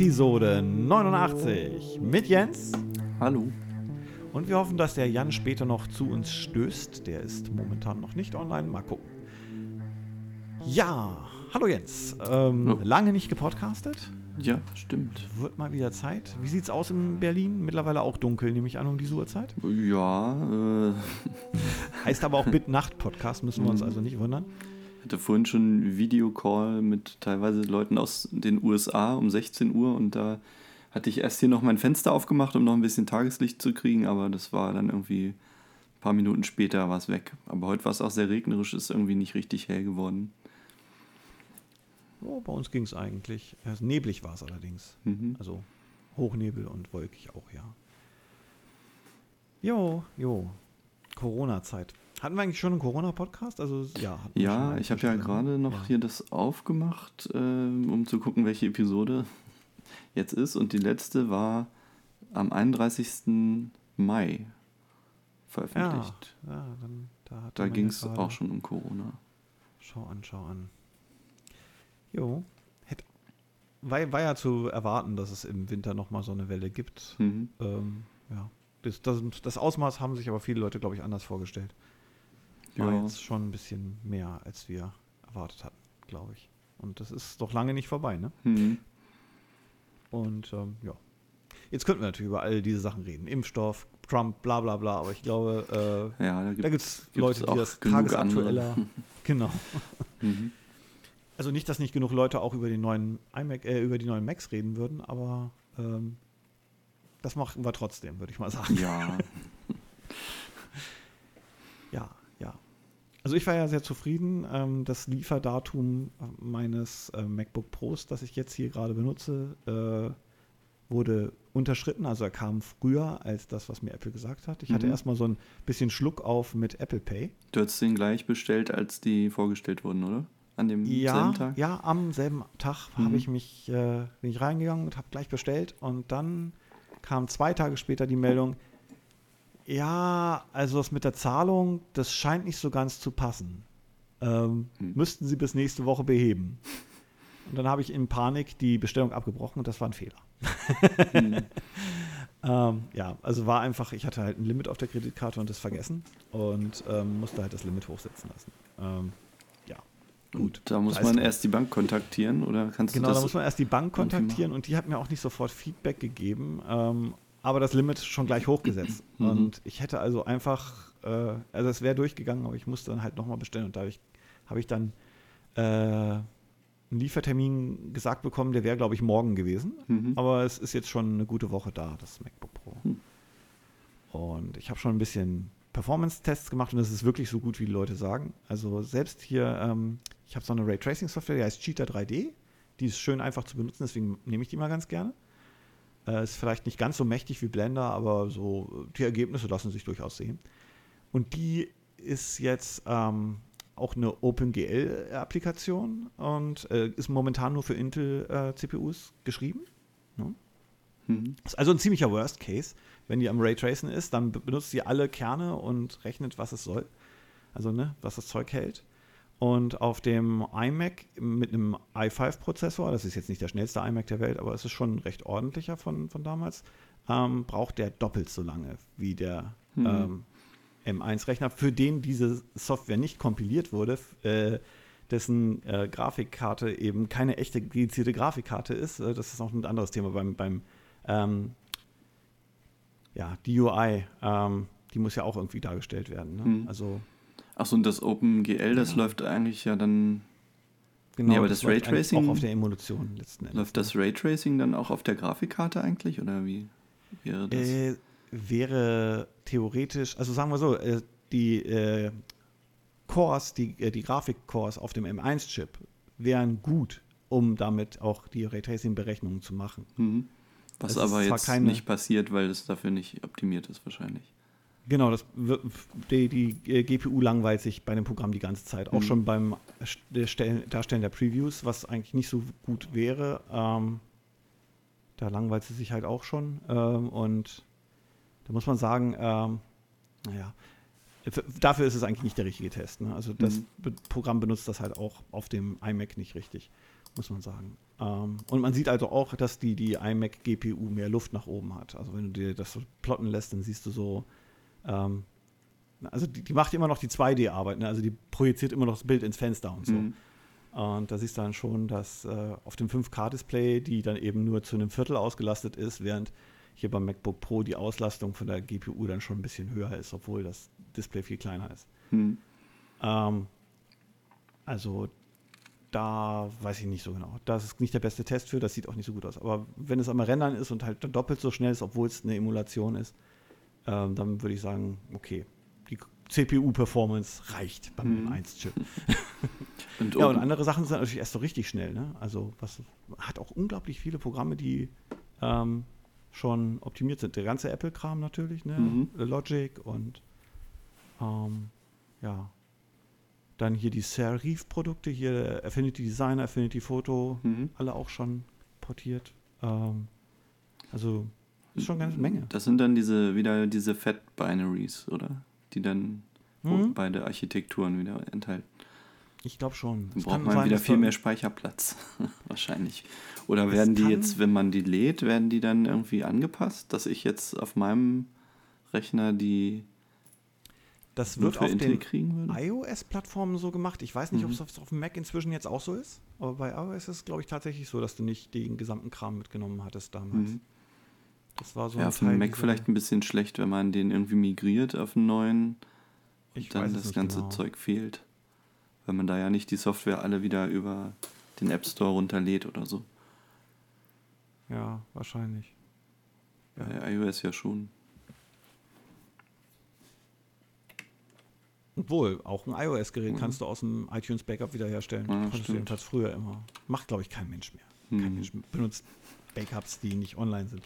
Episode 89 mit Jens. Hallo. Und wir hoffen, dass der Jan später noch zu uns stößt. Der ist momentan noch nicht online. Mal gucken. Ja, hallo Jens. Ähm, Hallo. Lange nicht gepodcastet. Ja, stimmt. Wird mal wieder Zeit. Wie sieht's aus in Berlin? Mittlerweile auch dunkel, nehme ich an, um diese Uhrzeit. Ja, äh, Heißt aber auch Bitnacht-Podcast, müssen wir uns Mhm. also nicht wundern. Hatte vorhin schon einen Videocall mit teilweise Leuten aus den USA um 16 Uhr und da hatte ich erst hier noch mein Fenster aufgemacht, um noch ein bisschen Tageslicht zu kriegen, aber das war dann irgendwie ein paar Minuten später war es weg. Aber heute war es auch sehr regnerisch, ist irgendwie nicht richtig hell geworden. Oh, bei uns ging es eigentlich. Also neblig war es allerdings. Mhm. Also Hochnebel und wolkig auch, ja. Jo, jo. Corona-Zeit. Hatten wir eigentlich schon einen Corona-Podcast? Also ja. Ja, ich habe ja gerade noch Ja. hier das aufgemacht, ähm, um zu gucken, welche Episode jetzt ist. Und die letzte war am 31. Mai Ja, veröffentlicht. ja dann, da, Da ging es auch schon um Corona. Schau an, schau an. Jo. Hätt, war, war ja zu erwarten, dass es im Winter nochmal so eine Welle gibt. Mhm. Ähm, ja. Das, das, das Ausmaß haben sich aber viele Leute, glaube ich, anders vorgestellt. War Ja. jetzt schon ein bisschen mehr, als wir erwartet hatten, glaube ich. Und das ist doch lange nicht vorbei, ne? Mhm. Und ähm, ja. Jetzt könnten wir natürlich über all diese Sachen reden. Impfstoff, Trump, bla bla bla. Aber ich glaube, Ja, da äh, gibt da gibt es Leute, die das tagesaktueller. Genau. mhm. Also nicht, dass nicht genug Leute auch über die neuen iMac, äh, über die neuen Macs reden würden, aber ähm, das machen wir trotzdem, würde ich mal sagen. Ja, Ja, ja. Also ich war ja sehr zufrieden. Ähm, das Lieferdatum meines äh, MacBook Pros, das ich jetzt hier gerade benutze, äh, wurde unterschritten. Also er kam früher als das, was mir Apple gesagt hat. Ich hatte Mhm. erstmal so ein bisschen Schluck auf mit Apple Pay. du hast den gleich bestellt, als die vorgestellt wurden, oder? An dem Ja, selben Tag? ja, am selben Tag Mhm. habe ich mich, äh, bin ich reingegangen und habe gleich bestellt und dann kam zwei Tage später die Meldung, ja, also das mit der Zahlung, das scheint nicht so ganz zu passen. Ähm, Mhm. Müssten Sie bis nächste Woche beheben. Und dann habe ich in Panik die Bestellung abgebrochen und das war ein Fehler. Mhm. Ähm, ja, also war einfach, ich hatte halt ein Limit auf der Kreditkarte und das vergessen und ähm, musste halt das Limit hochsetzen lassen. Ähm, ja, gut. Und da muss Da man erst die Bank kontaktieren, oder kannst Genau, du das? da muss man erst die Bank kontaktieren und die hat mir auch nicht sofort Feedback gegeben, ähm, aber das Limit schon gleich hochgesetzt. Mhm. Und ich hätte also einfach, äh, also es wäre durchgegangen, aber ich musste dann halt nochmal bestellen und dadurch habe ich dann äh, einen Liefertermin gesagt bekommen, der wäre, glaube ich, morgen gewesen. Mhm. Aber es ist jetzt schon eine gute Woche da, das MacBook Pro. Hm. Und ich habe schon ein bisschen Performance-Tests gemacht und es ist wirklich so gut, wie die Leute sagen. Also selbst hier, ähm, ich habe so eine Raytracing-Software, die heißt Cheetah 3D. Die ist schön einfach zu benutzen, deswegen nehme ich die mal ganz gerne. Äh, ist vielleicht nicht ganz so mächtig wie Blender, aber so die Ergebnisse lassen sich durchaus sehen. Und die ist jetzt ähm, auch eine OpenGL-Applikation und äh, ist momentan nur für Intel-CPUs geschrieben. Ne? Mhm. Ist also ein ziemlicher Worst Case. Wenn die am Raytracen ist, dann be- benutzt sie alle Kerne und rechnet, was es soll. Also, ne, was das Zeug hält. Und auf dem iMac mit einem i5-Prozessor, das ist jetzt nicht der schnellste iMac der Welt, aber es ist schon recht ordentlicher von, von damals, ähm, braucht der doppelt so lange wie der Mhm. ähm, M1-Rechner, für den diese Software nicht kompiliert wurde, äh, dessen äh, Grafikkarte eben keine echte dedizierte Grafikkarte ist. Äh, das ist auch ein anderes Thema beim, beim ähm, ja, DUI. Ähm, die muss ja auch irgendwie dargestellt werden. Ne? Mhm. Also Achso, und das OpenGL, das Ja. läuft eigentlich ja dann. genau, Nee, aber das eigentlich Raytracing- auch auf der Emulation letzten Endes. Läuft das Raytracing dann auch auf der Grafikkarte eigentlich? Oder wie wäre das? Äh, wäre theoretisch, also sagen wir so, äh, die äh, Cores, die, äh, die Grafik-Cores auf dem M1-Chip wären gut, um damit auch die Raytracing-Berechnungen zu machen. Mhm. Was aber jetzt keine- nicht passiert, weil es dafür nicht optimiert ist wahrscheinlich. Genau, das, die, die äh, GPU langweilt sich bei dem Programm die ganze Zeit. Auch Mhm. schon beim St- Stellen, Darstellen der Previews, was eigentlich nicht so gut wäre. Ähm, da langweilt sie sich halt auch schon. Ähm, und da muss man sagen, ähm, naja, dafür ist es eigentlich nicht der richtige Test. Ne? Also das Mhm. Programm benutzt das halt auch auf dem iMac nicht richtig. muss man sagen. Ähm, und man sieht also auch, dass die, die iMac GPU mehr Luft nach oben hat. Also wenn du dir das so plotten lässt, dann siehst du so, ähm, also die, die, macht immer noch die 2D-Arbeit, ne? also die projiziert immer noch das Bild ins Fenster und so. Mhm. Und da siehst du dann schon, dass äh, auf dem 5K-Display, die dann eben nur zu einem Viertel ausgelastet ist, während hier beim MacBook Pro die Auslastung von der GPU dann schon ein bisschen höher ist, obwohl das Display viel kleiner ist. Mhm. Ähm, also da weiß ich nicht so genau. Das ist nicht der beste Test für, das sieht auch nicht so gut aus. Aber wenn es einmal Rendern ist und halt doppelt so schnell ist, obwohl es eine Emulation ist, ähm, dann würde ich sagen, okay, die CPU-Performance reicht beim hm. 1-Chip. und, ja, und andere Sachen sind natürlich erst so richtig schnell. Ne? Also was hat auch unglaublich viele Programme, die ähm, schon optimiert sind. Der ganze Apple-Kram natürlich, ne? Mhm. Logic und ähm, ja, dann hier die Serif-Produkte, hier Affinity Designer, Affinity Photo, mhm. alle auch schon portiert. Ähm, also ist schon eine ganze Menge. Das sind dann diese wieder diese Fat-Binaries, oder? Die dann mhm. beide Architekturen wieder enthalten. Ich glaube schon. Dann braucht man sein, wieder viel mehr Speicherplatz, wahrscheinlich. Oder werden die jetzt, wenn man die lädt, werden die dann irgendwie angepasst, dass ich jetzt auf meinem Rechner die das wird auf den iOS-Plattformen so gemacht. Ich weiß nicht, mhm. ob es auf dem Mac inzwischen jetzt auch so ist. Aber bei iOS ist es, glaube ich, tatsächlich so, dass du nicht den gesamten Kram mitgenommen hattest damals. Mhm. Das war so ja, auf dem Mac vielleicht ein bisschen schlecht, wenn man den irgendwie migriert auf einen neuen und ich dann das ganze genau. Zeug fehlt. Weil man da ja nicht die Software alle wieder über den App Store runterlädt oder so. Ja, wahrscheinlich. Ja. Bei iOS ja schon. Obwohl, auch ein iOS-Gerät mhm. kannst du aus dem iTunes Backup wiederherstellen. Ja, Konntest du jedenfalls früher immer. Macht, glaube ich, kein Mensch mehr. Mhm. Kein Mensch benutzt Backups, die nicht online sind.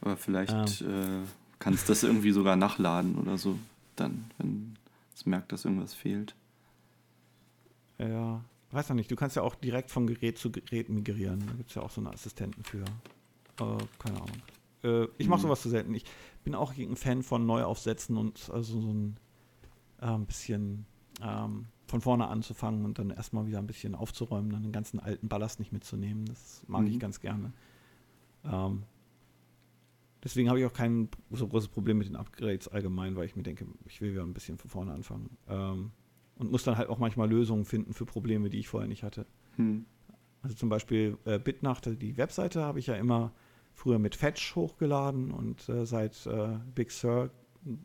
Aber vielleicht ähm. äh, kannst du das irgendwie sogar nachladen oder so, dann, wenn es merkt, dass irgendwas fehlt. Ja, weiß noch nicht. Du kannst ja auch direkt vom Gerät zu Gerät migrieren. Da gibt es ja auch so einen Assistenten für. Äh, keine Ahnung. Äh, ich mache mhm. sowas zu selten. Ich bin auch ein Fan von Neuaufsätzen und also so ein äh, bisschen ähm, von vorne anzufangen und dann erstmal wieder ein bisschen aufzuräumen, dann den ganzen alten Ballast nicht mitzunehmen. Das mag mhm. ich ganz gerne. Ähm, deswegen habe ich auch kein so großes Problem mit den Upgrades allgemein, weil ich mir denke, ich will wieder ein bisschen von vorne anfangen. Ähm, und muss dann halt auch manchmal Lösungen finden für Probleme, die ich vorher nicht hatte. Mhm. Also zum Beispiel äh, Bitnacht, die Webseite habe ich ja immer früher mit Fetch hochgeladen und äh, seit äh, Big Sur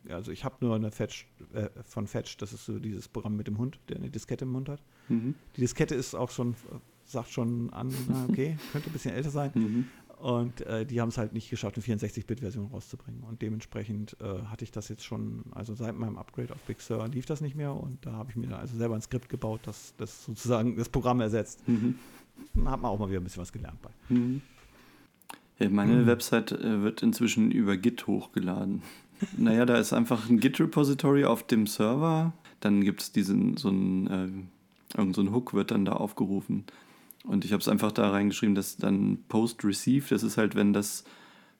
also ich habe nur eine Fetch äh, von Fetch, das ist so dieses Programm mit dem Hund, der eine Diskette im Mund hat. Mhm. Die Diskette ist auch schon, sagt schon an, okay, könnte ein bisschen älter sein. Mhm. Und äh, die haben es halt nicht geschafft, eine 64-Bit-Version rauszubringen. Und dementsprechend äh, hatte ich das jetzt schon, also seit meinem Upgrade auf Big Sur lief das nicht mehr. Und da habe ich mir also selber ein Skript gebaut, das, das sozusagen das Programm ersetzt. Mhm. Da hat man auch mal wieder ein bisschen was gelernt bei. Mhm. Ja, meine mhm. Website äh, wird inzwischen über Git hochgeladen. Naja, da ist einfach ein Git-Repository auf dem Server. Dann gibt es diesen, so ein, äh, irgend so ein Hook wird dann da aufgerufen. Und ich habe es einfach da reingeschrieben, dass dann Post-Receive, das ist halt, wenn das,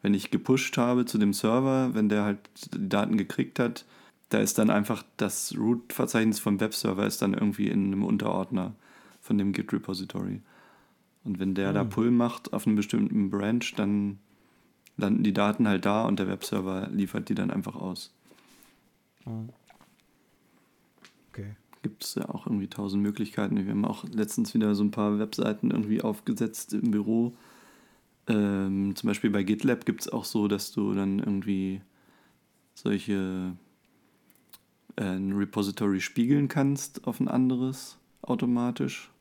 wenn ich gepusht habe zu dem Server, wenn der halt die Daten gekriegt hat, da ist dann einfach das Root-Verzeichnis vom Webserver ist dann irgendwie in einem Unterordner von dem Git-Repository. Und wenn der mhm. da Pull macht auf einem bestimmten Branch, dann landen die Daten halt da und der Webserver liefert die dann einfach aus. Okay. Gibt es ja auch irgendwie tausend Möglichkeiten. Wir haben auch letztens wieder so ein paar Webseiten irgendwie aufgesetzt im Büro. Ähm, zum Beispiel bei GitLab gibt es auch so, dass du dann irgendwie solche äh, ein Repository spiegeln kannst auf ein anderes automatisch.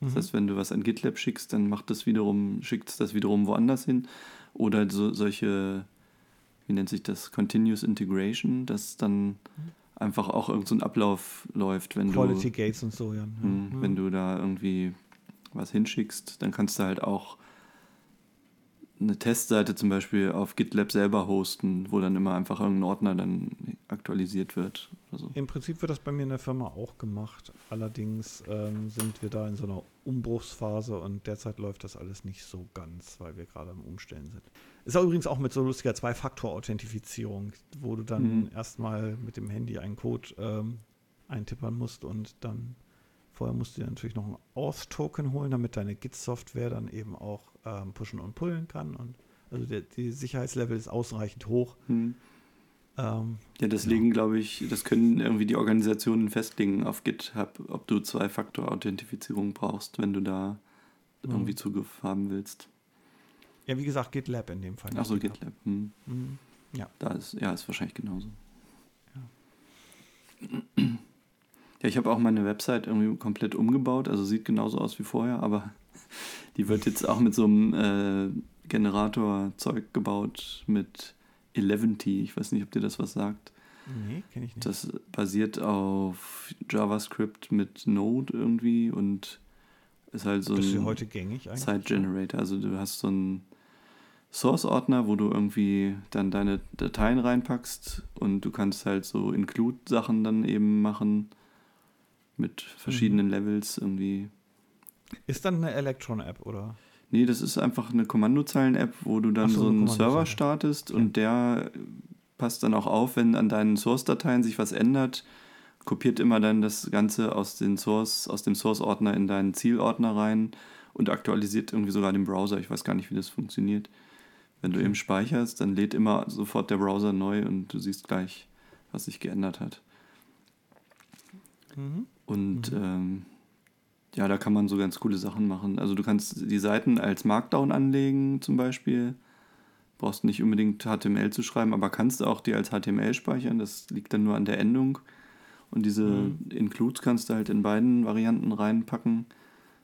Das mhm. heißt, wenn du was an GitLab schickst, dann macht das wiederum, schickt es das wiederum woanders hin. Oder so, solche, wie nennt sich das, Continuous Integration, dass dann mhm. Einfach auch irgendein so Ablauf läuft, wenn Quality du. Quality Gates und so, ja. Mh, mhm. Wenn du da irgendwie was hinschickst, dann kannst du halt auch eine Testseite zum Beispiel auf GitLab selber hosten, wo dann immer einfach irgendein Ordner dann aktualisiert wird. So. Im Prinzip wird das bei mir in der Firma auch gemacht. Allerdings ähm, sind wir da in so einer Umbruchsphase und derzeit läuft das alles nicht so ganz, weil wir gerade am Umstellen sind. Ist auch übrigens auch mit so lustiger Zwei-Faktor-Authentifizierung, wo du dann mhm. erstmal mit dem Handy einen Code ähm, eintippern musst und dann Vorher musst du dir natürlich noch einen Auth-Token holen, damit deine Git-Software dann eben auch ähm, pushen und pullen kann. Und also der, die Sicherheitslevel ist ausreichend hoch. Hm. Ähm, Ja, deswegen glaube ich, das können irgendwie die Organisationen festlegen auf GitHub, ob du Zwei-Faktor-Authentifizierung brauchst, wenn du da irgendwie Zugriff haben willst. ja, wie gesagt, GitLab in dem Fall. Achso, GitLab. Hm. Mhm. Ja. Da ist, ja, ist wahrscheinlich genauso. Ja, ich habe auch meine Website irgendwie komplett umgebaut, also sieht genauso aus wie vorher, aber die wird jetzt auch mit so einem äh, Generator-Zeug gebaut mit 11T. Ich weiß nicht, ob dir das was sagt. Nee, kenne ich nicht. Das basiert auf JavaScript mit Node irgendwie und ist halt so das ist ja ein heute gängig eigentlich. Site Generator. Also du hast so einen Source-Ordner, wo du irgendwie dann deine Dateien reinpackst und du kannst halt so Include-Sachen dann eben machen mit Mhm. verschiedenen Levels irgendwie. Ist dann eine Electron-App, oder? Nee, das ist einfach eine Kommandozeilen-App, wo du dann so, so eine einen Server startest und der passt dann auch auf, wenn an deinen Source-Dateien sich was ändert, kopiert immer dann das Ganze aus, den Source, aus dem Source-Ordner in deinen Zielordner rein und aktualisiert irgendwie sogar den Browser. Ich weiß gar nicht, wie das funktioniert. Wenn du eben speicherst, dann lädt immer sofort der Browser neu und du siehst gleich, was sich geändert hat. Mhm. Und ähm, ja, da kann man so ganz coole Sachen machen. Also du kannst die Seiten als Markdown anlegen zum Beispiel. Brauchst nicht unbedingt HTML zu schreiben, aber kannst auch die als HTML speichern. Das liegt dann nur an der Endung. Und diese Mhm. Includes kannst du halt in beiden Varianten reinpacken.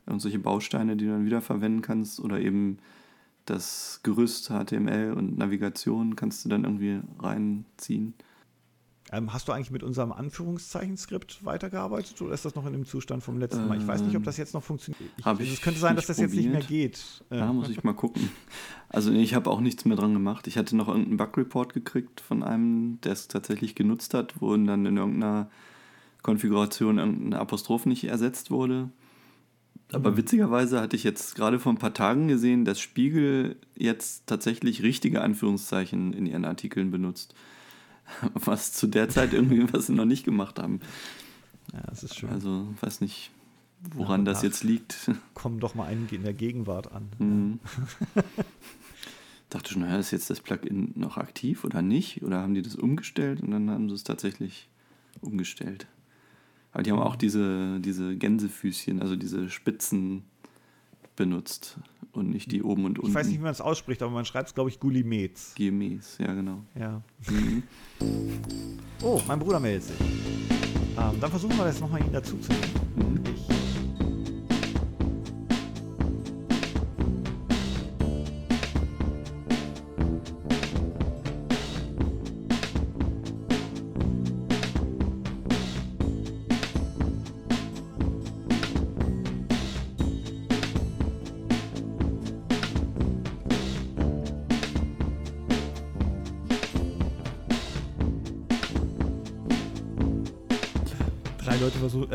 Und solche Bausteine, die du dann wieder verwenden kannst. Oder eben das Gerüst HTML und Navigation kannst du dann irgendwie reinziehen. Ähm, hast du eigentlich mit unserem Anführungszeichen-Skript weitergearbeitet oder ist das noch in dem Zustand vom letzten Mal? Ich weiß nicht, ob das jetzt noch funktioniert. Ich, also ich es könnte sein, dass das jetzt nicht mehr probiert. geht. Ja, muss ich mal gucken. Also ich habe auch nichts mehr dran gemacht. Ich hatte noch irgendeinen Bug-Report gekriegt von einem, der es tatsächlich genutzt hat, wo dann in irgendeiner Konfiguration irgendein Apostroph nicht ersetzt wurde. Aber witzigerweise hatte ich jetzt gerade vor ein paar Tagen gesehen, dass Spiegel jetzt tatsächlich richtige Anführungszeichen in ihren Artikeln benutzt. Was zu der Zeit irgendwie, was sie noch nicht gemacht haben. ja, das ist schön. Also weiß nicht, woran und das jetzt liegt. Kommen doch mal einen in der Gegenwart an. Mhm. Dachte schon, naja, ist jetzt das Plugin noch aktiv oder nicht? Oder haben die das umgestellt? Und dann haben sie es tatsächlich umgestellt. Aber die haben auch diese, diese Gänsefüßchen, also diese Spitzen benutzt und nicht die oben und unten. Ich weiß nicht, wie man es ausspricht, aber man schreibt es, glaube ich, Gulimetz. GMEs, ja genau. Ja. Mhm. Oh, mein Bruder meldet sich. Ähm, dann versuchen wir das nochmal, ihn dazu zu nehmen. Mhm.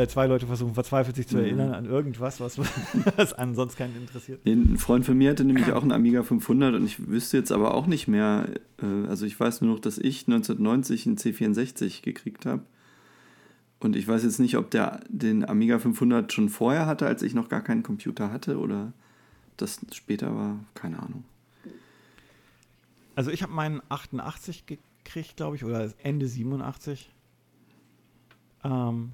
Äh, zwei Leute versuchen verzweifelt sich zu Mhm. erinnern an irgendwas, was, was ansonsten keinen interessiert. Ein Freund von mir hatte nämlich auch einen Amiga 500 und ich wüsste jetzt aber auch nicht mehr, äh, also ich weiß nur noch, dass ich 1990 einen C64 gekriegt habe. Und ich weiß jetzt nicht, ob der den Amiga 500 schon vorher hatte, als ich noch gar keinen Computer hatte oder das später war. Keine Ahnung. Also ich habe meinen 88 gekriegt, glaube ich, oder Ende 87. Ähm,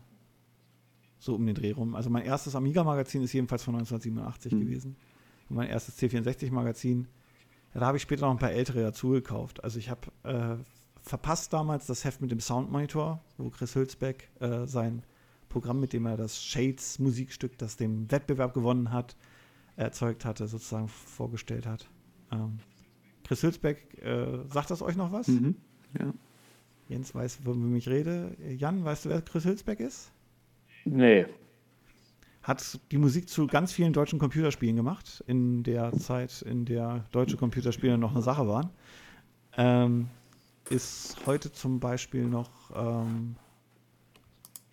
so um den Dreh rum. Also mein erstes Amiga-Magazin ist jedenfalls von 1987 Mhm. gewesen. Und mein erstes C64-Magazin, ja, da habe ich später noch ein paar ältere dazu gekauft. Also ich habe äh, verpasst damals das Heft mit dem Soundmonitor, wo Chris Hülsbeck äh, sein Programm, mit dem er das Shades-Musikstück, das dem Wettbewerb gewonnen hat, erzeugt hatte, sozusagen vorgestellt hat. Ähm, Chris Hülsbeck, äh, sagt das euch noch was? Mhm. Ja. Jens weiß, wovon ich rede. Jan, weißt du, wer Chris Hülsbeck ist? Nee. Hat die Musik zu ganz vielen deutschen Computerspielen gemacht, in der Zeit, in der deutsche Computerspiele noch eine Sache waren. Ähm, ist heute zum Beispiel noch ähm,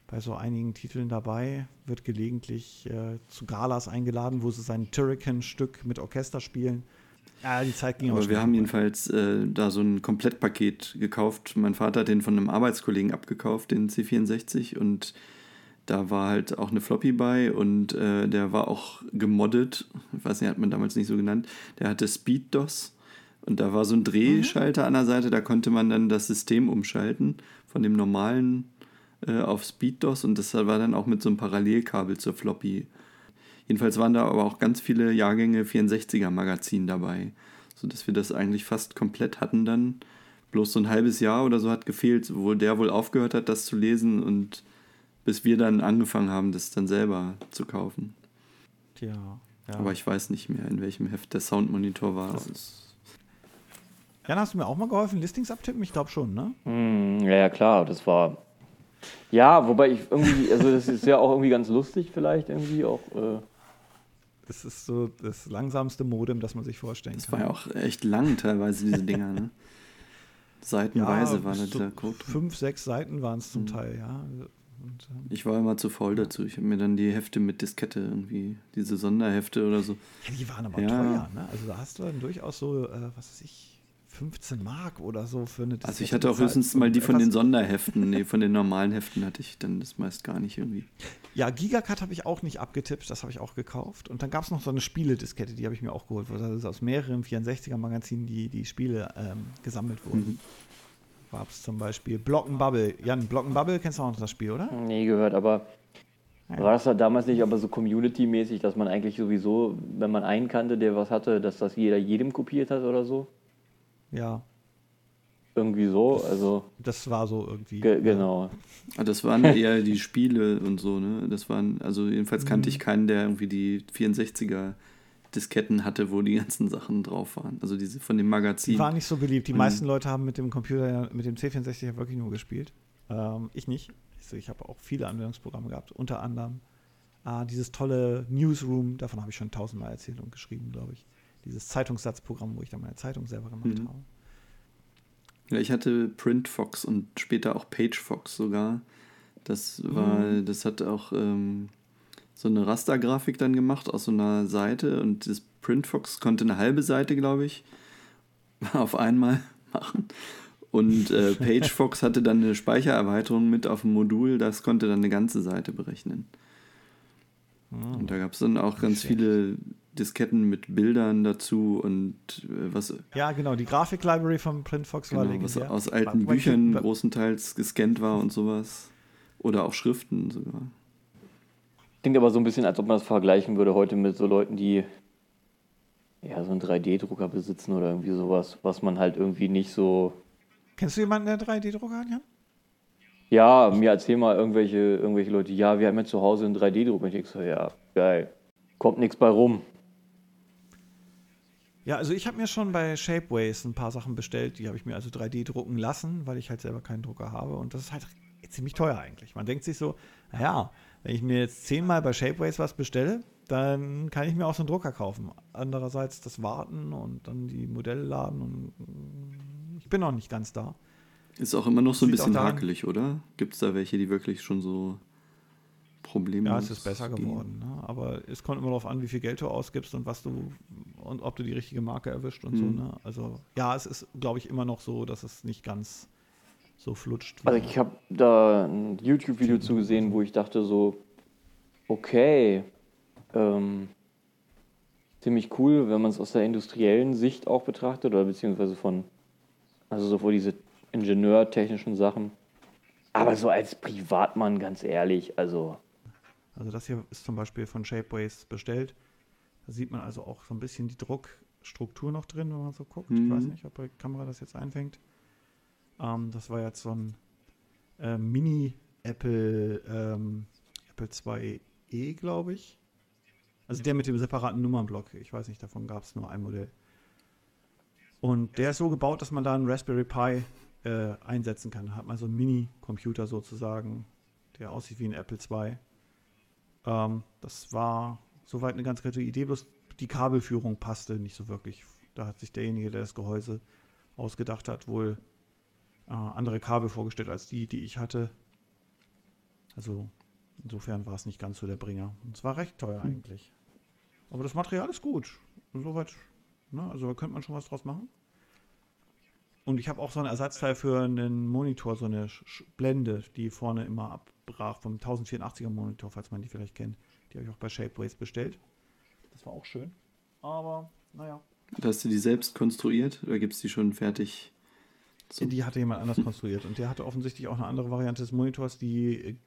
bei so einigen Titeln dabei, wird gelegentlich äh, zu Galas eingeladen, wo sie sein Turrican-Stück mit Orchester spielen. Ja, die Zeit ging Aber wir haben jedenfalls äh, da so ein Komplettpaket gekauft. Mein Vater hat den von einem Arbeitskollegen abgekauft, den C64. Und da war halt auch eine Floppy bei und äh, der war auch gemoddet. Ich weiß nicht, hat man damals nicht so genannt. Der hatte Speed DOS und da war so ein Drehschalter mhm. an der Seite, da konnte man dann das System umschalten von dem normalen äh, auf Speed DOS und das war dann auch mit so einem Parallelkabel zur Floppy. Jedenfalls waren da aber auch ganz viele Jahrgänge 64er Magazin dabei, sodass wir das eigentlich fast komplett hatten dann. Bloß so ein halbes Jahr oder so hat gefehlt, wo der wohl aufgehört hat, das zu lesen und bis wir dann angefangen haben, das dann selber zu kaufen. Tja, ja. Aber ich weiß nicht mehr, in welchem Heft der Soundmonitor war. Das ist Jan, hast du mir auch mal geholfen, Listings abtippen? Ich glaube schon, ne? Mm, ja, ja, klar, das war. Ja, wobei ich irgendwie, also das ist ja auch irgendwie ganz lustig, vielleicht irgendwie auch. Äh das ist so das langsamste Modem, das man sich vorstellen das kann. Das war ja auch echt lang teilweise, diese Dinger, ne? Seitenweise ja, war das der Code. Fünf, sechs Seiten waren es zum mhm. Teil, ja. Und, ähm, ich war immer zu faul dazu. Ich habe mir dann die Hefte mit Diskette irgendwie, diese Sonderhefte oder so. Ja, die waren aber ja. teuer, ne? Also da hast du dann durchaus so, äh, was weiß ich, 15 Mark oder so für eine Diskette. Also ich hatte auch höchstens mal die von den Sonderheften. nee, von den normalen Heften hatte ich dann das meist gar nicht irgendwie. Ja, Gigacut habe ich auch nicht abgetippt, das habe ich auch gekauft. Und dann gab es noch so eine Spielediskette, die habe ich mir auch geholt. Das ist aus mehreren 64er-Magazinen die, die Spiele ähm, gesammelt wurden. Mhm gab es zum Beispiel Bubble. Jan, Bubble kennst du auch noch das Spiel, oder? Nee, gehört, aber ja. war das da damals nicht aber so Community-mäßig, dass man eigentlich sowieso, wenn man einen kannte, der was hatte, dass das jeder jedem kopiert hat oder so? Ja. Irgendwie so, also. Das war so irgendwie. Ge genau. Ah, das waren eher die Spiele und so, ne? Das waren, also jedenfalls kannte mhm. ich keinen, der irgendwie die 64er Disketten hatte, wo die ganzen Sachen drauf waren. Also diese von dem Magazin. Die war nicht so beliebt. Die mhm. meisten Leute haben mit dem Computer, mit dem C64 ja wirklich nur gespielt. Ähm, ich nicht. Also ich habe auch viele Anwendungsprogramme gehabt. Unter anderem äh, dieses tolle Newsroom, davon habe ich schon tausendmal erzählt und geschrieben, glaube ich. Dieses Zeitungssatzprogramm, wo ich dann meine Zeitung selber gemacht mhm. habe. Ja, ich hatte PrintFox und später auch PageFox sogar. Das war, mhm. das hat auch ähm, so eine Rastergrafik dann gemacht aus so einer Seite und das Printfox konnte eine halbe Seite, glaube ich, auf einmal machen. Und äh, PageFox hatte dann eine Speichererweiterung mit auf dem Modul, das konnte dann eine ganze Seite berechnen. Oh, und da gab es dann auch ganz schlecht. viele Disketten mit Bildern dazu und äh, was. Ja, genau, die Grafik-Library von PrintFox genau, war legendär. Was aus alten Büchern großenteils gescannt war und sowas. Oder auch Schriften sogar. Klingt aber so ein bisschen, als ob man das vergleichen würde heute mit so Leuten, die ja so einen 3D-Drucker besitzen oder irgendwie sowas, was man halt irgendwie nicht so. Kennst du jemanden, der 3D-Drucker hat, Jan? Ja, mir erzähl mal irgendwelche, irgendwelche Leute, ja, wir haben ja zu Hause einen 3D-Drucker. Ich denke so, ja, geil. Kommt nichts bei rum. Ja, also ich habe mir schon bei Shapeways ein paar Sachen bestellt, die habe ich mir also 3D drucken lassen, weil ich halt selber keinen Drucker habe. Und das ist halt ziemlich teuer eigentlich. Man denkt sich so, naja, wenn ich mir jetzt zehnmal bei Shapeways was bestelle, dann kann ich mir auch so einen Drucker kaufen. Andererseits das Warten und dann die Modelle laden und mm, ich bin noch nicht ganz da. Ist auch immer noch so ein bisschen hakelig, oder? Gibt es da welche, die wirklich schon so Probleme haben? Ja, es ist besser geworden. Ne? Aber es kommt immer darauf an, wie viel Geld du ausgibst und was du und ob du die richtige Marke erwischt und hm. so. Ne? Also ja, es ist, glaube ich, immer noch so, dass es nicht ganz so flutscht. Also ich habe da ein YouTube-Video zugesehen, wo ich dachte so, okay, ähm, ziemlich cool, wenn man es aus der industriellen Sicht auch betrachtet oder beziehungsweise von, also sowohl diese ingenieurtechnischen Sachen, aber so als Privatmann, ganz ehrlich, also. Also das hier ist zum Beispiel von Shapeways bestellt. Da sieht man also auch so ein bisschen die Druckstruktur noch drin, wenn man so guckt. Mhm. Ich weiß nicht, ob die Kamera das jetzt einfängt. Ähm, das war jetzt so ein äh, Mini-Apple ähm, Apple 2e, glaube ich. Also der mit dem separaten Nummernblock. Ich weiß nicht, davon gab es nur ein Modell. Und der ist so gebaut, dass man da einen Raspberry Pi äh, einsetzen kann. Hat man so einen Mini-Computer sozusagen, der aussieht wie ein Apple II. Ähm, das war soweit eine ganz gute Idee, bloß die Kabelführung passte nicht so wirklich. Da hat sich derjenige, der das Gehäuse ausgedacht hat, wohl äh, andere Kabel vorgestellt als die, die ich hatte. Also insofern war es nicht ganz so der Bringer. Und es war recht teuer hm. eigentlich. Aber das Material ist gut. Soweit, ne? also da könnte man schon was draus machen. Und ich habe auch so ein Ersatzteil für einen Monitor, so eine Sch Blende, die vorne immer abbrach vom 1084er Monitor, falls man die vielleicht kennt. Die habe ich auch bei Shapeways bestellt. Das war auch schön. Aber, naja. Hast du die selbst konstruiert oder gibt es die schon fertig? So. Die hatte jemand anders konstruiert. Und der hatte offensichtlich auch eine andere Variante des Monitors, die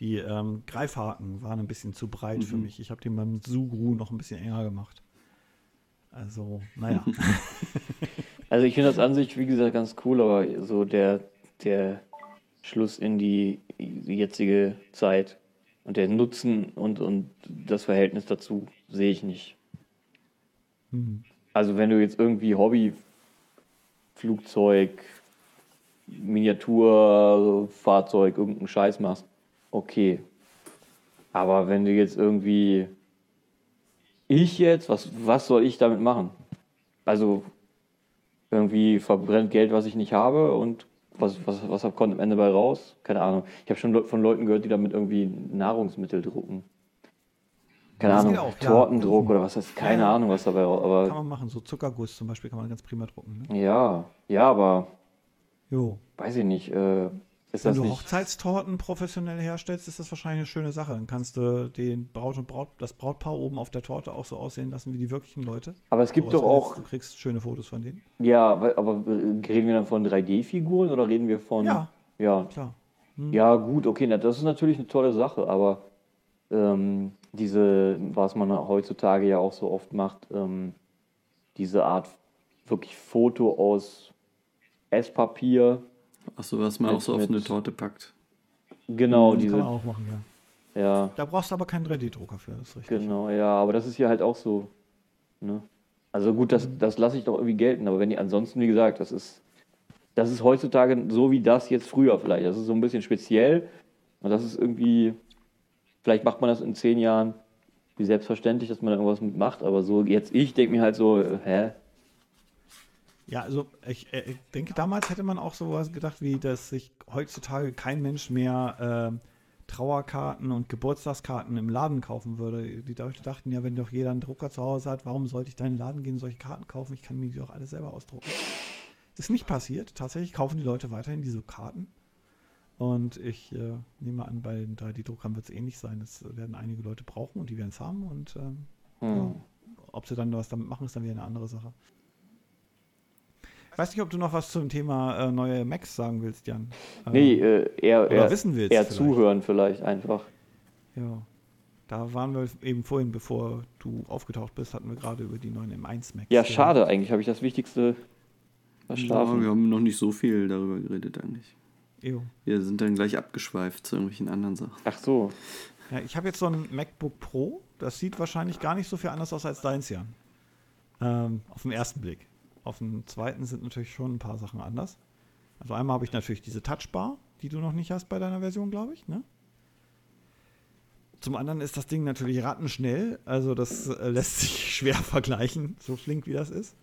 die ähm, Greifhaken waren ein bisschen zu breit mhm. für mich. Ich habe den beim Sugru noch ein bisschen enger gemacht. Also, naja. also ich finde das an sich, wie gesagt, ganz cool, aber so der, der Schluss in die, jetzige Zeit und der Nutzen und, und das Verhältnis dazu sehe ich nicht. Mhm. Also wenn du jetzt irgendwie Hobby, Flugzeug, Miniaturfahrzeug, irgendeinen Scheiß machst, okay. Aber wenn du jetzt irgendwie, ich jetzt, was, was soll ich damit machen? Also irgendwie verbrennt Geld, was ich nicht habe und was, was, was kommt am Ende bei raus? Keine Ahnung. Ich habe schon von Leuten gehört, die damit irgendwie Nahrungsmittel drucken. Keine das Ahnung, auch, Tortendruck ja. oder was heißt, keine ja, Ahnung, was dabei. Aber kann man machen, so Zuckerguss zum Beispiel kann man ganz prima drucken. Ne? Ja, ja, aber jo. weiß ich nicht. Äh, ist Wenn du nicht... Hochzeitstorten professionell herstellst, ist das wahrscheinlich eine schöne Sache. Dann kannst du den Braut und Braut, das Brautpaar oben auf der Torte auch so aussehen lassen wie die wirklichen Leute. Aber es gibt doch auch. Du kriegst schöne Fotos von denen. Ja, aber reden wir dann von 3D-Figuren oder reden wir von. Ja. Ja, klar. Hm. Ja, gut, okay, das ist natürlich eine tolle Sache, aber ähm, diese, was man heutzutage ja auch so oft macht, ähm, diese Art wirklich Foto aus Esspapier Achso, was man mit, auch so auf eine Torte packt. Genau, das diese. Kann man auch machen, ja. Ja. Da brauchst du aber keinen 3D-Drucker für, das ist richtig. Genau, ja, aber das ist hier halt auch so. Ne? Also gut, das, das lasse ich doch irgendwie gelten, aber wenn die ansonsten, wie gesagt, das ist, das ist heutzutage so wie das jetzt früher vielleicht. Das ist so ein bisschen speziell und das ist irgendwie, vielleicht macht man das in zehn Jahren wie selbstverständlich, dass man da irgendwas mitmacht, aber so jetzt ich denke mir halt so, hä, ja, also ich, äh, ich, denke, damals hätte man auch sowas gedacht, wie dass sich heutzutage kein Mensch mehr äh, Trauerkarten und Geburtstagskarten im Laden kaufen würde. Die Leute dachten ja, wenn doch jeder einen Drucker zu Hause hat, warum sollte ich da in den Laden gehen und solche Karten kaufen? Ich kann mir die doch alle selber ausdrucken. Das ist nicht passiert. Tatsächlich kaufen die Leute weiterhin diese Karten. Und ich äh, nehme an, bei den 3D-Druckern wird es ähnlich sein. Das werden einige Leute brauchen und die werden es haben. Und ähm, hm. ja, ob sie dann was damit machen, ist dann wieder eine andere Sache. Ich weiß nicht, ob du noch was zum Thema äh, neue Macs sagen willst, Jan. Ähm, nee, äh, eher, eher, wissen willst eher zuhören vielleicht einfach. Ja. Da waren wir eben vorhin, bevor du aufgetaucht bist, hatten wir gerade über die neuen M1 Macs. Ja, schade eigentlich. Habe ich das Wichtigste verschlafen. Ja, wir haben noch nicht so viel darüber geredet eigentlich. Ejo. Wir sind dann gleich abgeschweift zu irgendwelchen anderen Sachen. Ach so. Ja, ich habe jetzt so ein MacBook Pro. Das sieht wahrscheinlich gar nicht so viel anders aus als deins, Jan. Ähm, auf den ersten Blick. Auf dem zweiten sind natürlich schon ein paar Sachen anders. Also einmal habe ich natürlich diese Touchbar, die du noch nicht hast bei deiner Version, glaube ich. Ne? Zum anderen ist das Ding natürlich rattenschnell, also das äh, lässt sich schwer vergleichen, so flink wie das ist.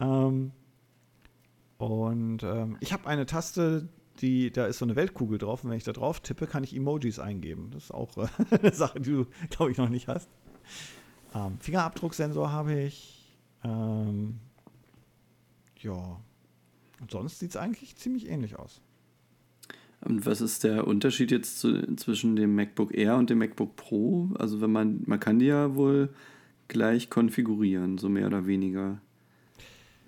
Ähm, und ähm, ich habe eine Taste, die, da ist so eine Weltkugel drauf und wenn ich da drauf tippe, kann ich Emojis eingeben. Das ist auch äh, eine Sache, die du, glaube ich, noch nicht hast. Ähm, Fingerabdrucksensor habe ich. Ähm, ja. Und sonst sieht es eigentlich ziemlich ähnlich aus. Und was ist der Unterschied jetzt zu, zwischen dem MacBook Air und dem MacBook Pro? Also wenn man, man kann die ja wohl gleich konfigurieren, so mehr oder weniger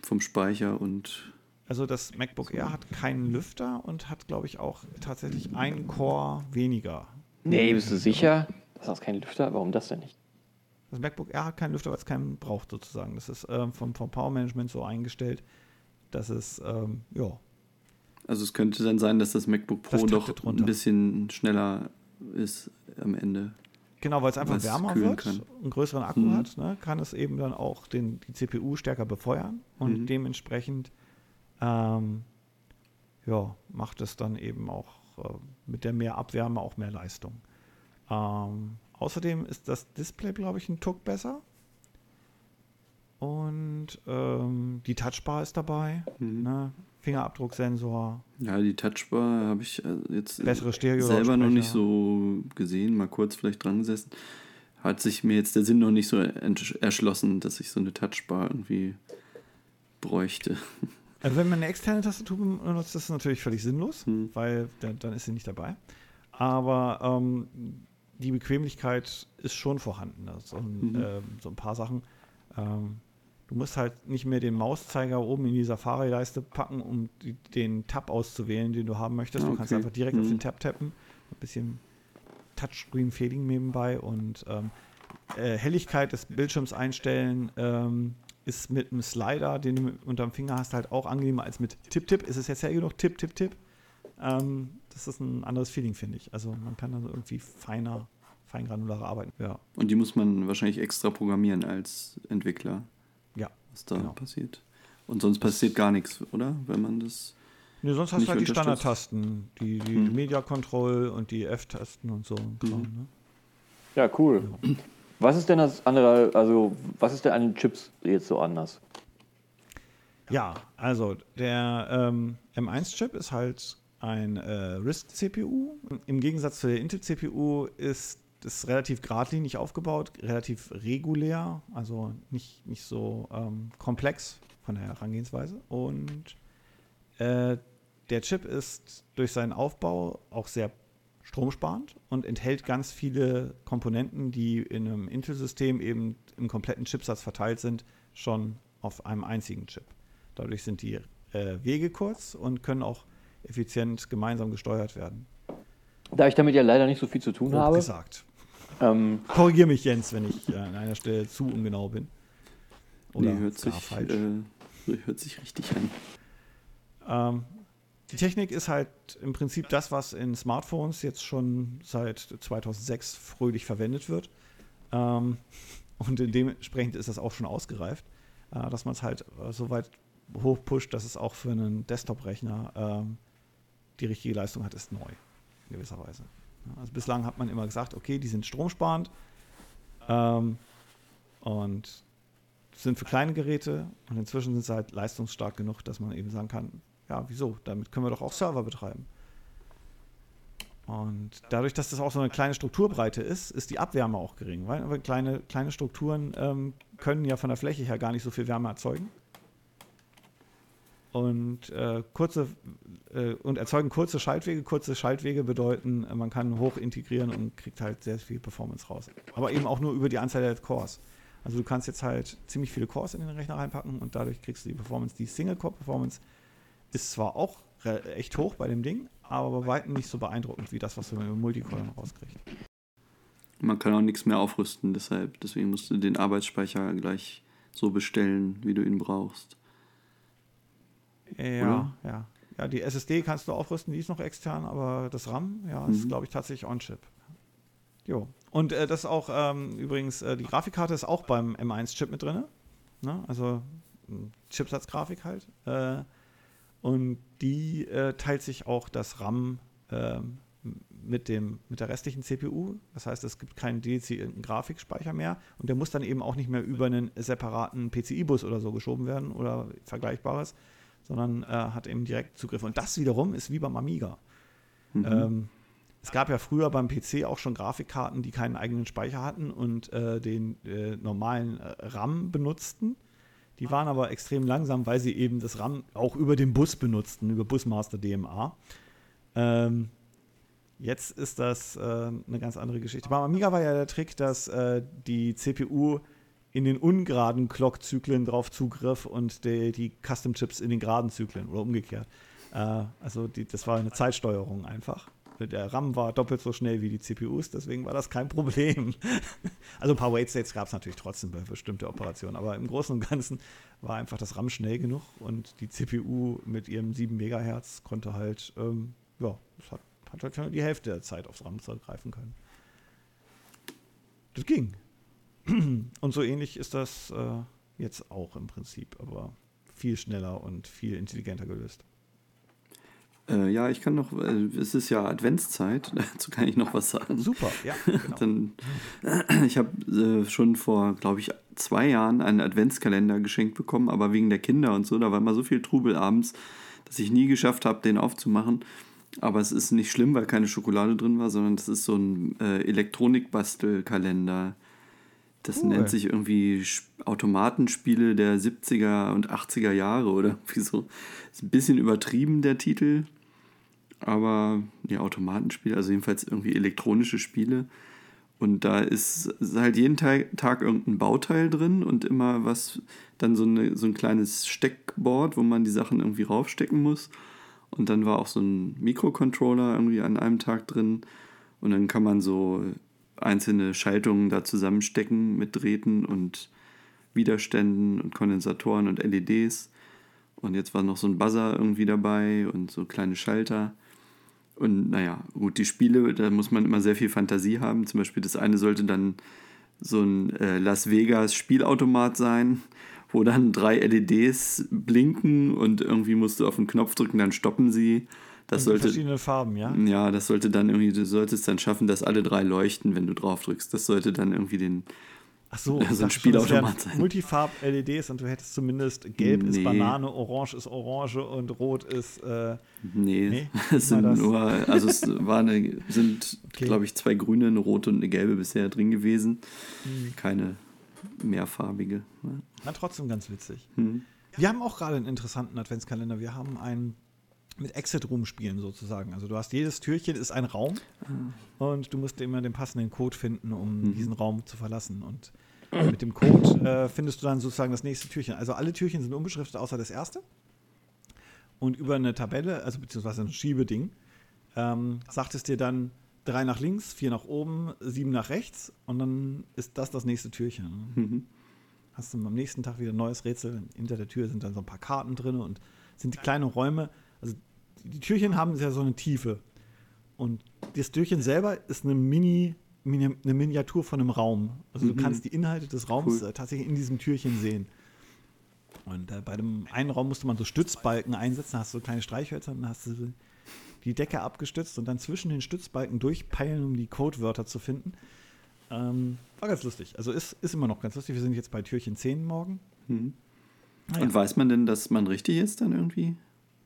vom Speicher und. Also das MacBook Air hat keinen Lüfter und hat, glaube ich, auch tatsächlich einen Core weniger. Nee, bist du sicher? Das hat keinen Lüfter? Warum das denn nicht? Das MacBook Air hat keinen Lüfter, weil es keinen braucht sozusagen. Das ist ähm, vom, vom Power Management so eingestellt, dass es, ähm, ja. Also es könnte dann sein, dass das MacBook Pro das doch ein bisschen schneller ist am Ende. Genau, weil es einfach wärmer wird, kann. einen größeren Akku mhm. hat, ne, kann es eben dann auch den, die CPU stärker befeuern und mhm. dementsprechend ähm, ja, macht es dann eben auch äh, mit der mehr Abwärme auch mehr Leistung. Ähm, Außerdem ist das Display, glaube ich, ein Tuck besser. Und ähm, die Touchbar ist dabei. Mhm. Ne? Fingerabdrucksensor. Ja, die Touchbar habe ich äh, jetzt Bessere Stereo selber noch nicht so gesehen, mal kurz vielleicht dran gesessen. Hat sich mir jetzt der Sinn noch nicht so erschlossen, dass ich so eine Touchbar irgendwie bräuchte. Also wenn man eine externe Tastatur benutzt, ist das natürlich völlig sinnlos, Hm. weil dann, dann ist sie nicht dabei. Aber ähm, die Bequemlichkeit ist schon vorhanden. Also, Mhm. ähm, so ein paar Sachen. Ähm, du musst halt nicht mehr den Mauszeiger oben in die Safari-Leiste packen, um die, den Tab auszuwählen, den du haben möchtest. Du kannst einfach direkt auf Mhm. den Tab tappen. Ein bisschen Touchscreen-Fading nebenbei und ähm, äh, Helligkeit des Bildschirms einstellen ähm, ist mit einem Slider, den du unterm Finger hast, halt auch angenehmer als mit Tipp-Tipp. Ist es jetzt hell genug? Tipp, Tipp, Tipp. Ähm, das ist ein anderes Feeling, finde ich. Also man kann dann irgendwie feiner, feingranularer arbeiten. Ja, Und die muss man wahrscheinlich extra programmieren als Entwickler, ja. was da Genau. passiert. Und sonst passiert gar nichts, oder? Wenn man das. Nee, sonst hast du halt die. Standardtasten, die, die Hm. Media Control und die F-Tasten und so. ein Kram, Mhm. ne? Ja, cool. Was ist denn das andere, also was ist denn an den Chips jetzt so anders? Ja, also der ähm, M1-Chip ist halt ein äh, RISC-CPU. Im Gegensatz zur Intel-CPU ist es relativ geradlinig aufgebaut, relativ regulär, also nicht, nicht so ähm, komplex von der Herangehensweise. Und äh, der Chip ist durch seinen Aufbau auch sehr stromsparend und enthält ganz viele Komponenten, die in einem Intel-System eben im kompletten Chipsatz verteilt sind, schon auf einem einzigen Chip. Dadurch sind die äh, Wege kurz und können auch effizient gemeinsam gesteuert werden. Da ich damit ja leider nicht so viel zu tun Grob habe, gesagt. ähm, Korrigiere mich, Jens, wenn ich äh, an einer Stelle zu ungenau bin. Oder nee, hört sich, falsch. äh, hört sich richtig an. Ähm, die Technik ist halt im Prinzip das, was in Smartphones jetzt schon seit 2006 fröhlich verwendet wird. Ähm, und dementsprechend ist das auch schon ausgereift, äh, dass man es halt äh, so weit hochpusht, dass es auch für einen Desktop-Rechner ähm, die richtige Leistung hat, ist neu in gewisser Weise. Also bislang hat man immer gesagt, okay, die sind stromsparend ähm, und sind für kleine Geräte und inzwischen sind sie halt leistungsstark genug, dass man eben sagen kann, ja, wieso? Damit können wir doch auch Server betreiben. Und dadurch, dass das auch so eine kleine Strukturbreite ist, ist die Abwärme auch gering, weil kleine, kleine Strukturen ähm, können ja von der Fläche her gar nicht so viel Wärme erzeugen. Und, äh, kurze, äh, und erzeugen kurze Schaltwege. Kurze Schaltwege bedeuten, äh, man kann hoch integrieren und kriegt halt sehr viel Performance raus. Aber eben auch nur über die Anzahl der Cores. Also du kannst jetzt halt ziemlich viele Cores in den Rechner reinpacken und dadurch kriegst du die Performance. Die Single-Core-Performance ist zwar auch echt hoch bei dem Ding, aber bei weitem nicht so beeindruckend wie das, was du mit dem Multicore dann rauskriegst. Man kann auch nichts mehr aufrüsten, deshalb. Deswegen musst du den Arbeitsspeicher gleich so bestellen, wie du ihn brauchst. Ja, Oder? ja. Ja, die SSD kannst du aufrüsten, die ist noch extern, aber das RAM, ja, ist, Mhm. glaube ich, tatsächlich on-chip. Jo. Und äh, das ist auch ähm, übrigens, äh, die Grafikkarte ist auch beim M1-Chip mit drin. Ne? Also m, Chipsatzgrafik halt. Äh, und die äh, teilt sich auch das RAM ähm, mit, dem, mit der restlichen CPU. Das heißt, es gibt keinen dedizierten Grafikspeicher mehr und der muss dann eben auch nicht mehr über einen separaten PCI-Bus oder so geschoben werden oder Vergleichbares, sondern äh, hat eben direkt Zugriff. Und das wiederum ist wie beim Amiga. Mhm. Ähm, es gab ja früher beim PC auch schon Grafikkarten, die keinen eigenen Speicher hatten und äh, den äh, normalen äh, RAM benutzten. Die waren aber extrem langsam, weil sie eben das RAM auch über den Bus benutzten, über Busmaster DMA. Ähm, jetzt ist das äh, eine ganz andere Geschichte. Beim Amiga war ja der Trick, dass äh, die CPU in den ungeraden Clock-Zyklen drauf zugriff und die, die Custom-Chips in den geraden Zyklen oder umgekehrt. Äh, also die, das war eine Zeitsteuerung einfach. Der RAM war doppelt so schnell wie die CPUs, deswegen war das kein Problem. also ein paar Wait-States gab es natürlich trotzdem bei bestimmte Operationen, aber im Großen und Ganzen war einfach das RAM schnell genug und die CPU mit ihrem 7 Megahertz konnte halt, ähm, ja, das hat, hat halt schon die Hälfte der Zeit aufs RAM zurückgreifen können. Das ging. Und so ähnlich ist das äh, jetzt auch im Prinzip, aber viel schneller und viel intelligenter gelöst. Äh, ja, ich kann noch, äh, es ist ja Adventszeit, dazu kann ich noch was sagen. Super, ja, genau. Dann, ich habe äh, schon vor, glaube ich, zwei Jahren einen Adventskalender geschenkt bekommen, aber wegen der Kinder und so, da war immer so viel Trubel abends, dass ich nie geschafft habe, den aufzumachen. Aber es ist nicht schlimm, weil keine Schokolade drin war, sondern das ist so ein äh, Elektronikbastelkalender. Das Cool. nennt sich irgendwie Automatenspiele der 70er und 80er Jahre oder irgendwie so. Ist ein bisschen übertrieben, der Titel. Aber ja, Automatenspiele, also jedenfalls irgendwie elektronische Spiele. Und da ist, halt jeden Tag, Tag irgendein Bauteil drin und immer was, dann so, eine, so ein kleines Steckboard, wo man die Sachen irgendwie raufstecken muss. Und dann war auch so ein Mikrocontroller irgendwie an einem Tag drin. Und dann kann man so einzelne Schaltungen da zusammenstecken mit Drähten und Widerständen und Kondensatoren und LEDs. Und jetzt war noch so ein Buzzer irgendwie dabei und so kleine Schalter. Und naja, gut, die Spiele, da muss man immer sehr viel Fantasie haben. Zum Beispiel das eine sollte dann so ein äh, Las Vegas Spielautomat sein, wo dann drei LEDs blinken und irgendwie musst du auf den Knopf drücken, dann stoppen sie. Das sollte, verschiedene Farben, ja? ja, das sollte dann irgendwie, du solltest dann schaffen, dass alle drei leuchten, wenn du drauf drückst. Das sollte dann irgendwie den, Ach so, ein das wären Spielautomat sein. Multifarb-LEDs und du hättest zumindest gelb ist Nee. Banane, orange ist Orange und rot ist. Äh, Nee, Nee, es sind das- nur, also es war eine, sind, Okay. glaube ich, zwei grüne, eine rote und eine gelbe bisher drin gewesen. Hm. Keine mehrfarbige. ne? na, trotzdem ganz witzig. Hm. Wir haben auch gerade einen interessanten Adventskalender. Wir haben einen mit Exit-Room-Spielen sozusagen. Also du hast jedes Türchen ist ein Raum und du musst immer den passenden Code finden, um Mhm. diesen Raum zu verlassen. Und mit dem Code äh, findest du dann sozusagen das nächste Türchen. Also alle Türchen sind unbeschriftet, außer das erste. Und über eine Tabelle, also beziehungsweise ein Schiebeding, ähm, sagt es dir dann drei nach links, vier nach oben, sieben nach rechts und dann ist das das nächste Türchen. Mhm. Hast du am nächsten Tag wieder ein neues Rätsel. Hinter der Tür sind dann so ein paar Karten drin und sind die kleinen Räume. Also die Türchen haben ja so eine Tiefe. Und das Türchen selber ist eine Mini, Mini eine Miniatur von einem Raum. Also Mhm. du kannst die Inhalte des Raums Cool. äh, tatsächlich in diesem Türchen sehen. Und äh, bei dem einen Raum musste man so Stützbalken einsetzen, hast du so kleine Streichhölzer und dann hast du die Decke abgestützt und dann zwischen den Stützbalken durchpeilen, um die Codewörter zu finden. Ähm, war ganz lustig. Also ist, ist immer noch ganz lustig. Wir sind jetzt bei Türchen 10 morgen. Mhm. Ah, Und weiß man denn, dass man richtig ist dann irgendwie?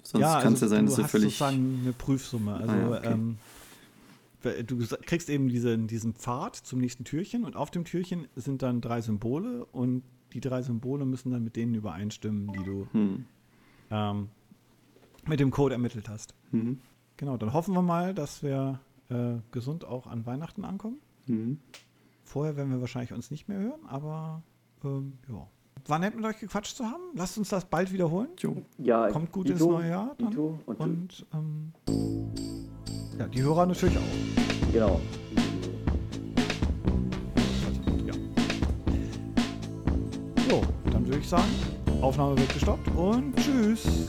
Sonst kann es ja sein, dass also du du hast völlig. sozusagen eine Prüfsumme. Also Ah ja, okay. ähm, du kriegst eben diesen, diesen Pfad zum nächsten Türchen und auf dem Türchen sind dann drei Symbole und die drei Symbole müssen dann mit denen übereinstimmen, die du Hm. ähm, mit dem Code ermittelt hast. Mhm. Genau, dann hoffen wir mal, dass wir äh, gesund auch an Weihnachten ankommen. Mhm. Vorher werden wir wahrscheinlich uns nicht mehr hören, aber ähm, ja. War nett mit euch gequatscht zu haben. Lasst uns das bald wiederholen. Ja, Kommt gut Ito, ins neue Jahr. Dann. Ito und, Und ähm, ja, die Hörer natürlich auch. genau. Ja. So, dann würde ich sagen, Aufnahme wird gestoppt und tschüss.